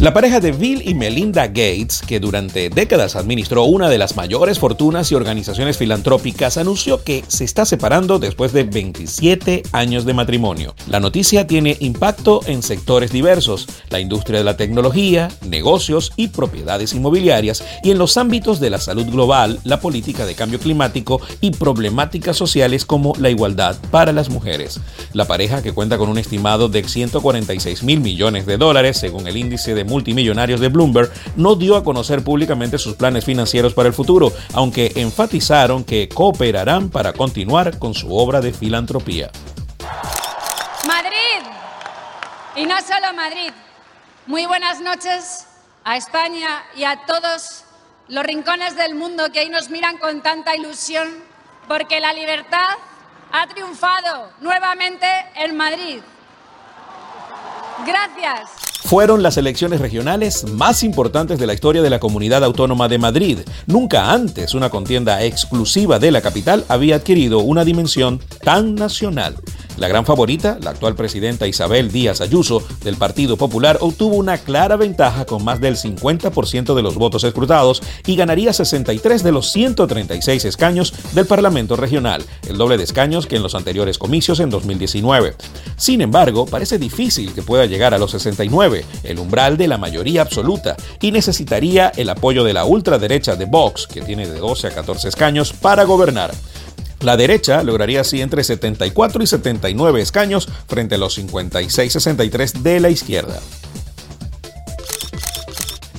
La pareja de Bill y Melinda Gates, que durante décadas administró una de las mayores fortunas y organizaciones filantrópicas, anunció que se está separando después de 27 años de matrimonio. La noticia tiene impacto en sectores diversos, la industria de la tecnología, negocios y propiedades inmobiliarias, y en los ámbitos de la salud global, la política de cambio climático y problemáticas sociales como la igualdad para las mujeres. La pareja, que cuenta con un estimado de 146 mil millones de dólares, según el índice de multimillonarios de Bloomberg, no dio a conocer públicamente sus planes financieros para el futuro, aunque enfatizaron que cooperarán para continuar con su obra de filantropía. Madrid, y no solo Madrid, muy buenas noches a España y a todos los rincones del mundo que ahí nos miran con tanta ilusión, porque la libertad ha triunfado nuevamente en Madrid. Gracias fueron las elecciones regionales más importantes de la historia de la Comunidad Autónoma de Madrid. Nunca antes una contienda exclusiva de la capital había adquirido una dimensión tan nacional. La gran favorita, la actual presidenta Isabel Díaz Ayuso del Partido Popular, obtuvo una clara ventaja con más del 50% de los votos escrutados y ganaría 63 de los 136 escaños del Parlamento Regional, el doble de escaños que en los anteriores comicios en 2019. Sin embargo, parece difícil que pueda llegar a los 69, el umbral de la mayoría absoluta, y necesitaría el apoyo de la ultraderecha de Vox, que tiene de 12 a 14 escaños, para gobernar. La derecha lograría así entre 74 y 79 escaños frente a los 56-63 de la izquierda.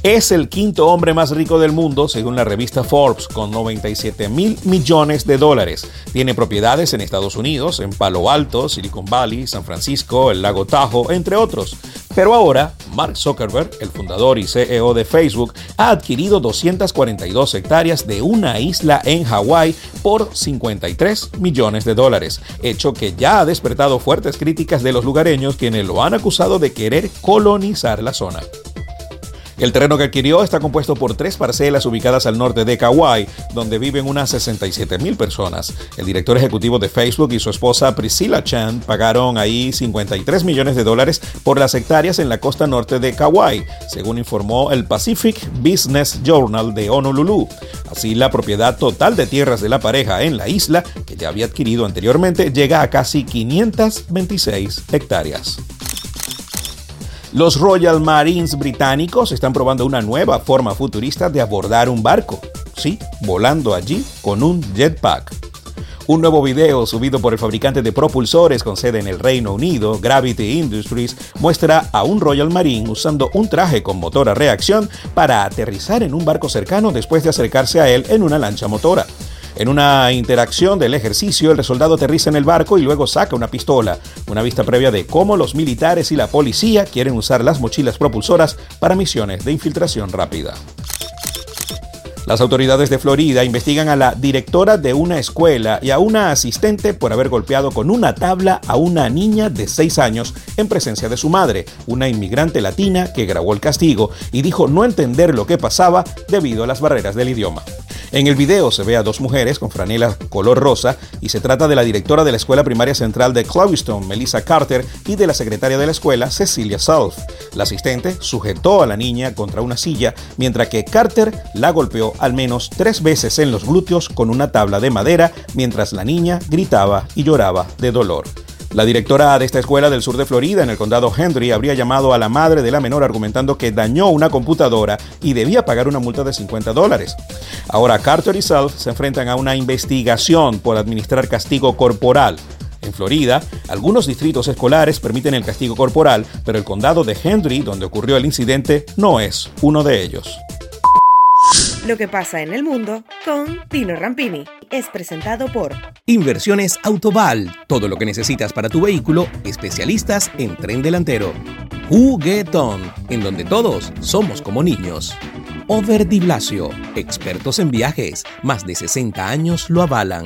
Es el quinto hombre más rico del mundo, según la revista Forbes, con 97 mil millones de dólares. Tiene propiedades en Estados Unidos, en Palo Alto, Silicon Valley, San Francisco, el lago Tahoe, entre otros. Pero ahora, Mark Zuckerberg, el fundador y CEO de Facebook, ha adquirido 242 hectáreas de una isla en Hawái por 53 millones de dólares, hecho que ya ha despertado fuertes críticas de los lugareños quienes lo han acusado de querer colonizar la zona. El terreno que adquirió está compuesto por tres parcelas ubicadas al norte de Kauai, donde viven unas 67 mil personas. El director ejecutivo de Facebook y su esposa Priscilla Chan pagaron ahí 53 millones de dólares por las hectáreas en la costa norte de Kauai, según informó el Pacific Business Journal de Honolulu. Así, la propiedad total de tierras de la pareja en la isla, que ya había adquirido anteriormente, llega a casi 526 hectáreas. Los Royal Marines británicos están probando una nueva forma futurista de abordar un barco. Sí, volando allí con un jetpack. Un nuevo video subido por el fabricante de propulsores con sede en el Reino Unido, Gravity Industries, muestra a un Royal Marine usando un traje con motor a reacción para aterrizar en un barco cercano después de acercarse a él en una lancha motora. En una interacción del ejercicio, el soldado aterriza en el barco y luego saca una pistola, una vista previa de cómo los militares y la policía quieren usar las mochilas propulsoras para misiones de infiltración rápida. Las autoridades de Florida investigan a la directora de una escuela y a una asistente por haber golpeado con una tabla a una niña de 6 años en presencia de su madre, una inmigrante latina que grabó el castigo y dijo no entender lo que pasaba debido a las barreras del idioma. En el video se ve a dos mujeres con franela color rosa y se trata de la directora de la Escuela Primaria Central de Clowiston, Melissa Carter, y de la secretaria de la escuela, Cecilia South. La asistente sujetó a la niña contra una silla, mientras que Carter la golpeó al menos tres veces en los glúteos con una tabla de madera, mientras la niña gritaba y lloraba de dolor. La directora de esta escuela del sur de Florida, en el condado Henry, habría llamado a la madre de la menor argumentando que dañó una computadora y debía pagar una multa de 50 dólares. Ahora Carter y South se enfrentan a una investigación por administrar castigo corporal. En Florida, algunos distritos escolares permiten el castigo corporal, pero el condado de Henry, donde ocurrió el incidente, no es uno de ellos. Lo que pasa en el mundo con Tino Rampini es presentado por Inversiones Autoval, todo lo que necesitas para tu vehículo, especialistas en tren delantero. Juguetón, en donde todos somos como niños. Over Blasio, expertos en viajes, más de 60 años lo avalan.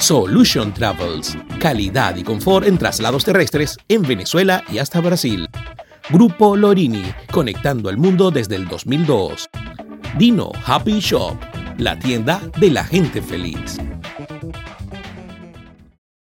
Solution Travels, calidad y confort en traslados terrestres en Venezuela y hasta Brasil. Grupo Lorini, conectando el mundo desde el 2002. Dino Happy Shop, la tienda de la gente feliz.